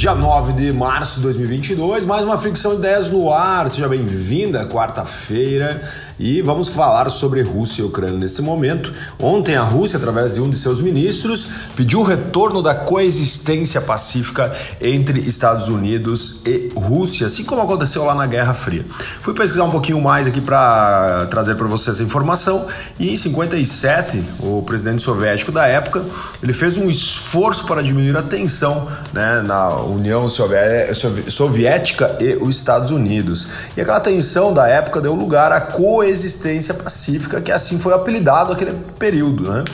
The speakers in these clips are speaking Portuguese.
Dia 9 de março de 2022, mais uma fricção de ideias no ar. Seja bem-vinda, quarta-feira. E vamos falar sobre Rússia e Ucrânia nesse momento. Ontem, a Rússia, através de um de seus ministros, pediu o retorno da coexistência pacífica entre Estados Unidos e Rússia, assim como aconteceu lá na Guerra Fria. Fui pesquisar um pouquinho mais aqui para trazer para você essa informação. E em 57, o presidente soviético da época ele fez um esforço para diminuir a tensão né, na União Soviética e os Estados Unidos. E aquela tensão da época deu lugar à coexistência pacífica, que assim foi apelidado aquele período. Né?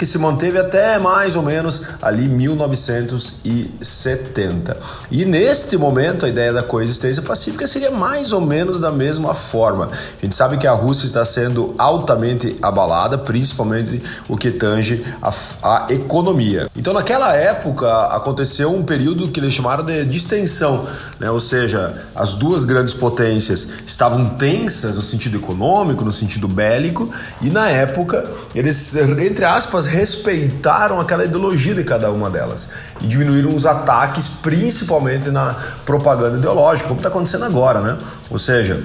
Que se manteve até mais ou menos ali 1970. E neste momento a ideia da coexistência pacífica seria mais ou menos da mesma forma. A gente sabe que a Rússia está sendo altamente abalada, principalmente o que tange a, a economia. Então naquela época aconteceu um período que eles chamaram de distensão, né? ou seja, as duas grandes potências estavam tensas no sentido econômico, no sentido bélico, e na época eles, entre aspas, respeitaram aquela ideologia de cada uma delas e diminuíram os ataques, principalmente na propaganda ideológica, como está acontecendo agora, né? Ou seja,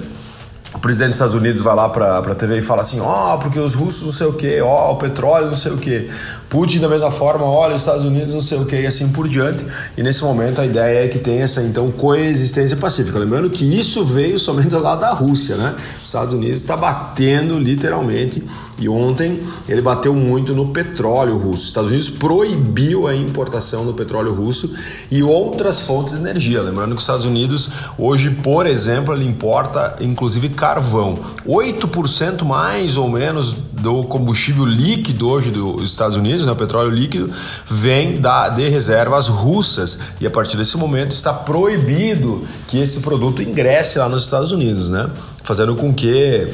o presidente dos Estados Unidos vai lá para a TV e fala assim: ó, oh, porque os russos não sei o que, ó, oh, o petróleo não sei o que. Putin, da mesma forma, olha, os Estados Unidos não sei o que, e assim por diante. E nesse momento a ideia é que tem essa então coexistência pacífica. Lembrando que isso veio somente lado da Rússia, né? Os Estados Unidos está batendo literalmente, e ontem ele bateu muito no petróleo russo. Os Estados Unidos proibiu a importação do petróleo russo e outras fontes de energia. Lembrando que os Estados Unidos hoje, por exemplo, ele importa inclusive carvão. 8% mais ou menos do combustível líquido hoje dos Estados Unidos, né, o petróleo líquido, vem da, de reservas russas. E a partir desse momento está proibido que esse produto ingresse lá nos Estados Unidos, né? Fazendo com que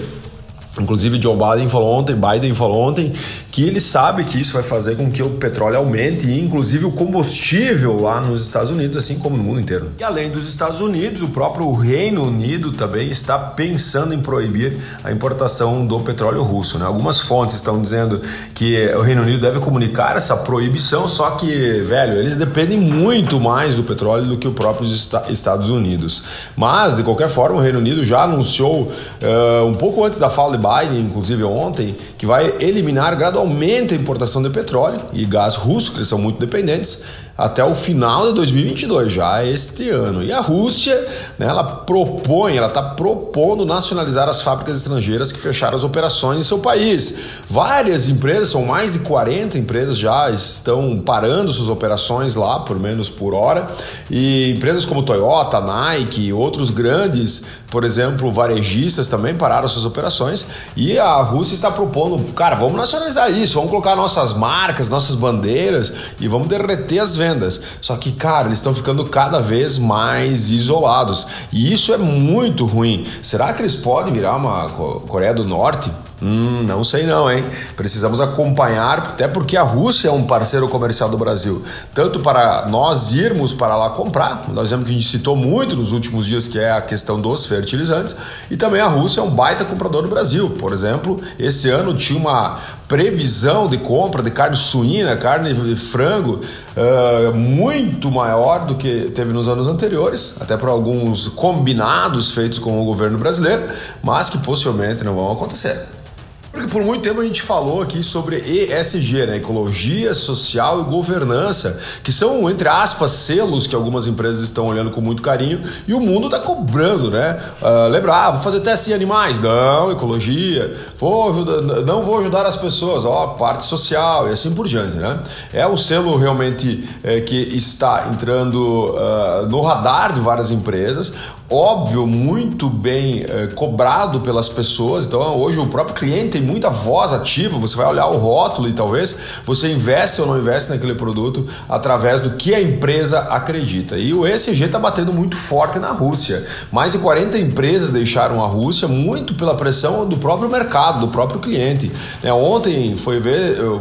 Inclusive, Joe Biden falou ontem, Biden falou ontem que ele sabe que isso vai fazer com que o petróleo aumente e, inclusive, o combustível lá nos Estados Unidos, assim como no mundo inteiro. E além dos Estados Unidos, o próprio Reino Unido também está pensando em proibir a importação do petróleo russo. Né? Algumas fontes estão dizendo que o Reino Unido deve comunicar essa proibição, só que, velho, eles dependem muito mais do petróleo do que o próprio Estados Unidos. Mas, de qualquer forma, o Reino Unido já anunciou uh, um pouco antes da fala de Biden, inclusive ontem, que vai eliminar gradualmente a importação de petróleo e gás russo, que eles são muito dependentes, até o final de 2022, já este ano. E a Rússia, né, ela propõe, ela está propondo nacionalizar as fábricas estrangeiras que fecharam as operações em seu país. Várias empresas, são mais de 40 empresas já estão parando suas operações lá, por menos por hora. E empresas como Toyota, Nike, outros grandes, por exemplo, varejistas também pararam suas operações. E a Rússia está propondo, cara, vamos nacionalizar isso, vamos colocar nossas marcas, nossas bandeiras e vamos derreter as vendas vendas. Só que, cara, eles estão ficando cada vez mais isolados. E isso é muito ruim. Será que eles podem virar uma Coreia do Norte? Hum, não sei não, hein? Precisamos acompanhar, até porque a Rússia é um parceiro comercial do Brasil. Tanto para nós irmos para lá comprar, nós vemos que a gente citou muito nos últimos dias, que é a questão dos fertilizantes, e também a Rússia é um baita comprador do Brasil. Por exemplo, esse ano tinha uma previsão de compra de carne suína, carne de frango, uh, muito maior do que teve nos anos anteriores, até por alguns combinados feitos com o governo brasileiro, mas que possivelmente não vão acontecer. Porque por muito tempo a gente falou aqui sobre ESG, né? Ecologia, Social e Governança, que são, entre aspas, selos que algumas empresas estão olhando com muito carinho e o mundo está cobrando, né? Uh, lembra, ah, vou fazer teste em animais? Não, ecologia. Vou ajudar, não vou ajudar as pessoas, ó, parte social e assim por diante, né? É um selo realmente é, que está entrando uh, no radar de várias empresas, óbvio, muito bem é, cobrado pelas pessoas. Então, hoje o próprio cliente tem muita voz ativa. Você vai olhar o rótulo e talvez você investe ou não investe naquele produto através do que a empresa acredita. E o ESG está batendo muito forte na Rússia. Mais de 40 empresas deixaram a Rússia muito pela pressão do próprio mercado, do próprio cliente. É, ontem foi,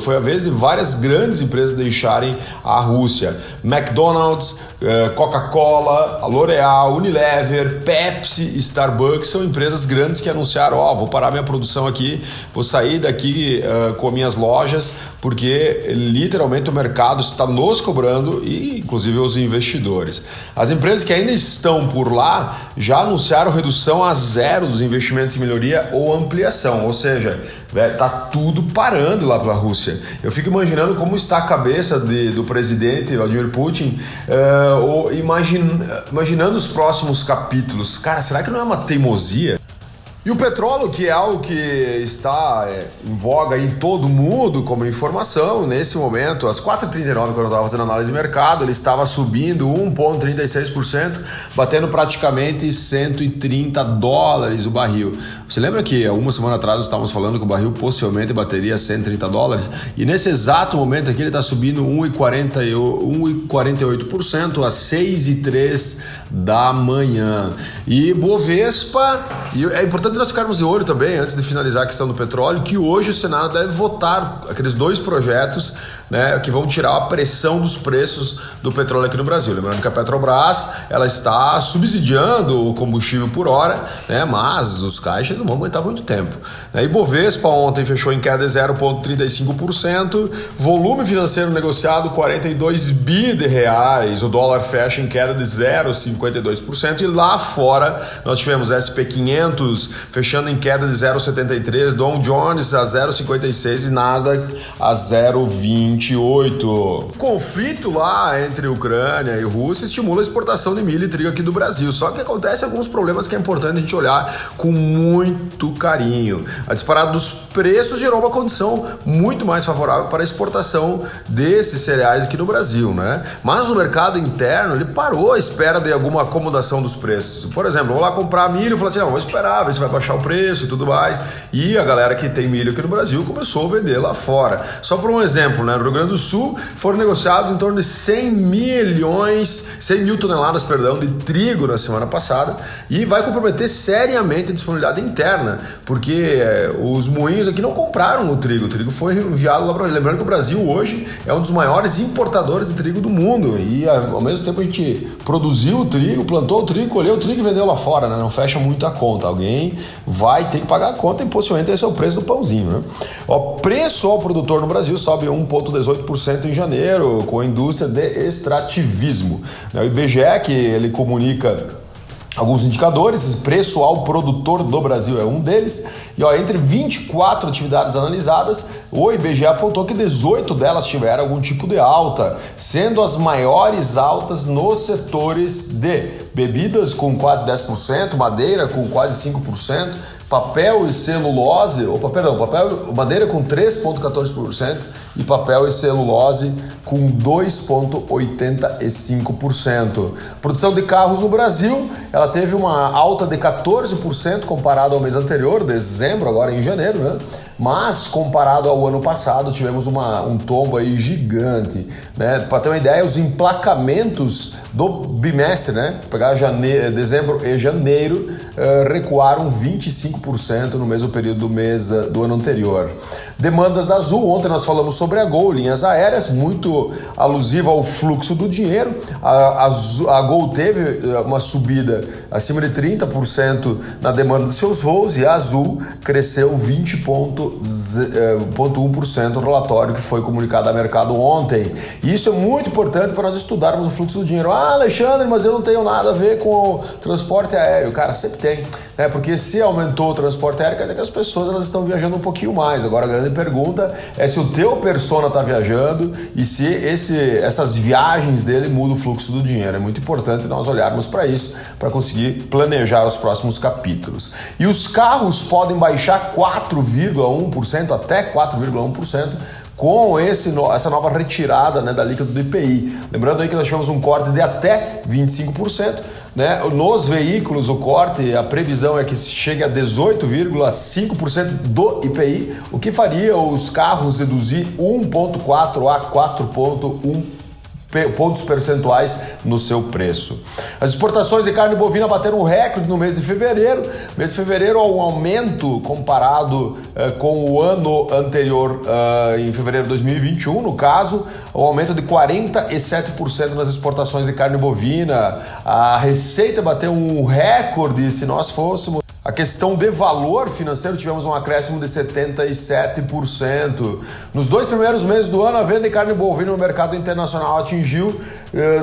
foi a vez de várias grandes empresas deixarem a Rússia. McDonald's, eh, Coca-Cola, L'Oreal, Unilever Unilever, Pepsi, Starbucks são empresas grandes que anunciaram: Ó, oh, vou parar minha produção aqui, vou sair daqui uh, com minhas lojas, porque literalmente o mercado está nos cobrando e inclusive os investidores. As empresas que ainda estão por lá já anunciaram redução a zero dos investimentos em melhoria ou ampliação, ou seja, está tudo parando lá pela Rússia. Eu fico imaginando como está a cabeça de, do presidente Vladimir Putin, uh, ou imagine imaginando os próximos capítulos, cara, será que não é uma teimosia? E o petróleo, que é algo que está é, em voga em todo mundo como informação, nesse momento, às 4h39, quando eu estava fazendo análise de mercado, ele estava subindo 1,36%, batendo praticamente 130 dólares o barril. Você lembra que uma semana atrás nós estávamos falando que o barril possivelmente bateria 130 dólares? E nesse exato momento aqui ele está subindo 1,48% às 6h03 da manhã. E Bovespa, e é importante importante nós ficarmos de olho também, antes de finalizar a questão do petróleo, que hoje o Senado deve votar aqueles dois projetos né, que vão tirar a pressão dos preços do petróleo aqui no Brasil. Lembrando que a Petrobras ela está subsidiando o combustível por hora, né, mas os caixas não vão aguentar muito tempo. Né. E Bovespa ontem fechou em queda de 0,35%, volume financeiro negociado 42 bi de reais, o dólar fecha em queda de 0,52% e lá fora nós tivemos SP500 fechando em queda de 0,73, Dow Jones a 0,56 e Nasdaq a 0,28. Conflito lá entre Ucrânia e Rússia estimula a exportação de milho e trigo aqui do Brasil. Só que acontece alguns problemas que é importante a gente olhar com muito carinho. A disparada dos preços gerou uma condição muito mais favorável para a exportação desses cereais aqui no Brasil, né? Mas o mercado interno ele parou à espera de alguma acomodação dos preços. Por exemplo, vou lá comprar milho e falar assim, vou esperar, ver se vai baixar o preço e tudo mais. E a galera que tem milho aqui no Brasil começou a vender lá fora. Só por um exemplo, né? no Rio Grande do Sul foram negociados em torno de 100 milhões, 100 mil toneladas, perdão, de trigo na semana passada e vai comprometer seriamente a disponibilidade interna, porque é, os moinhos aqui não compraram o trigo, o trigo foi enviado lá para lembrando que o Brasil hoje é um dos maiores importadores de trigo do mundo e ao mesmo tempo a gente produziu o trigo, plantou o trigo, colheu o trigo e vendeu lá fora, né? não fecha muito a conta. Alguém vai ter que pagar a conta e possivelmente esse é o preço do pãozinho. Né? O preço ao produtor no Brasil sobe 1,18% em janeiro com a indústria de extrativismo. O IBGE, que ele comunica alguns indicadores, preço ao produtor do Brasil é um deles. E ó, entre 24 atividades analisadas, o IBGE apontou que 18 delas tiveram algum tipo de alta, sendo as maiores altas nos setores de bebidas com quase 10%, madeira com quase 5%, papel e celulose, perdão, papel, madeira com 3,14% e papel e celulose com 2,85%. Produção de carros no Brasil, ela teve uma alta de 14% comparado ao mês anterior, dezembro, agora em janeiro, né? Mas comparado ao ano passado, tivemos uma, um tombo aí gigante. Né? Para ter uma ideia, os emplacamentos do bimestre, né? pegar janeiro, dezembro e janeiro, uh, recuaram 25% no mesmo período do mês do ano anterior. Demandas da Azul, ontem nós falamos sobre a Gol, linhas aéreas, muito alusiva ao fluxo do dinheiro. A, a, a Gol teve eh, uma subida acima de 30% na demanda dos seus voos e a Azul cresceu 20,1% no relatório que foi comunicado ao mercado ontem. Isso é muito importante para nós estudarmos o fluxo do dinheiro. Ah, Alexandre, mas eu não tenho nada a ver com o transporte aéreo. Cara, sempre tem, né? Porque se aumentou o transporte aéreo, quer dizer que as pessoas elas estão viajando um pouquinho mais. Agora a grande pergunta é se o teu persona está viajando e se esse, essas viagens dele mudam o fluxo do dinheiro. É muito importante nós olharmos para isso para conseguir planejar os próximos capítulos. E os carros podem baixar 4,1% até 4,1% com esse, essa nova retirada né, da líquido do IPI. Lembrando aí que nós tivemos um corte de até 25%. Né? Nos veículos, o corte, a previsão é que chegue a 18,5% do IPI, o que faria os carros reduzir 1,4% a 4,1%. Pontos percentuais no seu preço. As exportações de carne bovina bateram um recorde no mês de fevereiro. Mês de fevereiro, um aumento comparado eh, com o ano anterior, eh, em fevereiro de 2021, no caso, um aumento de 47% nas exportações de carne bovina. A receita bateu um recorde se nós fôssemos a questão de valor financeiro, tivemos um acréscimo de 77%. Nos dois primeiros meses do ano, a venda de carne bovina no mercado internacional atingiu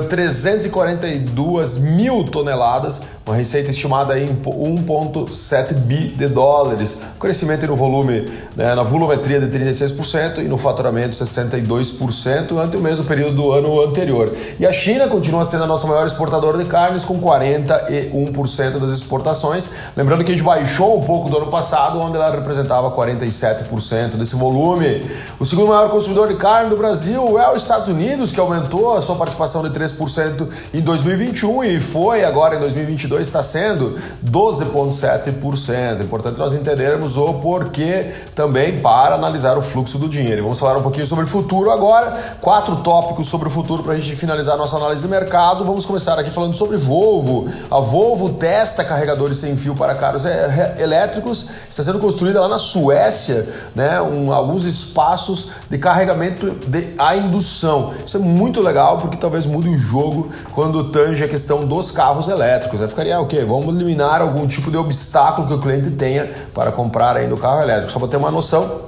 342 eh, mil toneladas, uma receita estimada em 1,7 bi de dólares, crescimento no volume, né, na volumetria de 36% e no faturamento 62% ante o mesmo período do ano anterior. E a China continua sendo a nossa maior exportadora de carnes com 41% das exportações, lembrando que a gente baixou um pouco do ano passado, onde ela representava 47% desse volume. O segundo maior consumidor de carne do Brasil é os Estados Unidos, que aumentou a sua participação de 3% em 2021 e foi agora em 2022 está sendo 12,7%. Importante nós entendermos o porquê também para analisar o fluxo do dinheiro. Vamos falar um pouquinho sobre o futuro agora. Quatro tópicos sobre o futuro para a gente finalizar nossa análise de mercado. Vamos começar aqui falando sobre Volvo. A Volvo testa carregadores sem fio para carros elétricos. Está sendo construída lá na Suécia, né? Um, alguns espaços de carregamento de a indução. Isso é muito legal porque talvez mude o jogo quando tange a questão dos carros elétricos. Aí ficaria o quê? Vamos eliminar algum tipo de obstáculo que o cliente tenha para comprar ainda o carro elétrico. Só para ter uma noção,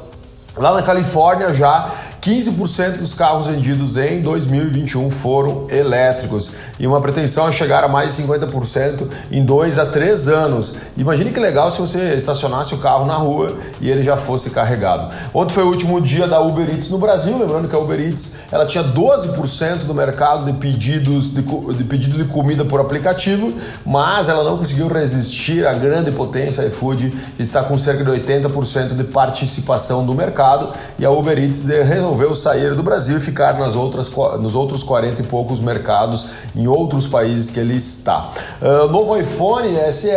lá na Califórnia já 15% dos carros vendidos em 2021 foram elétricos e uma pretensão é chegar a mais de 50% em 2 a 3 anos. Imagine que legal se você estacionasse o carro na rua e ele já fosse carregado. Ontem foi o último dia da Uber Eats no Brasil, lembrando que a Uber Eats ela tinha 12% do mercado de pedidos de, de, pedidos de comida por aplicativo, mas ela não conseguiu resistir à grande potência iFood, que está com cerca de 80% de participação do mercado e a Uber Eats resolveu resolveu sair do Brasil e ficar nas outras, nos outros 40 e poucos mercados em outros países que ele está. Uh, novo iPhone SE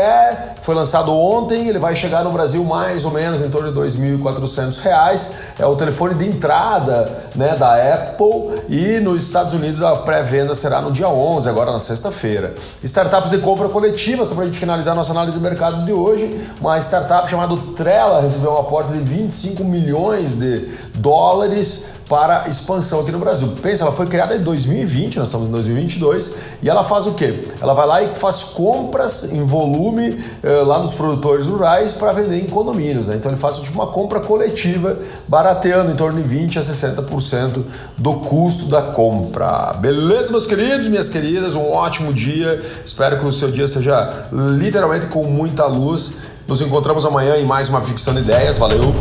foi lançado ontem, ele vai chegar no Brasil mais ou menos em torno de R$ 2.400. É o telefone de entrada né, da Apple e nos Estados Unidos a pré-venda será no dia 11, agora na sexta-feira. Startups de compra coletiva, só para a gente finalizar nossa análise do mercado de hoje, uma startup chamada Trella recebeu um aporte de 25 milhões de dólares para expansão aqui no Brasil. Pensa, ela foi criada em 2020, nós estamos em 2022, e ela faz o quê? Ela vai lá e faz compras em volume eh, lá nos produtores rurais para vender em condomínios. Né? Então ele faz tipo, uma compra coletiva, barateando em torno de 20 a 60% do custo da compra. Beleza, meus queridos, minhas queridas? Um ótimo dia. Espero que o seu dia seja literalmente com muita luz. Nos encontramos amanhã em mais uma Ficção de Ideias. Valeu!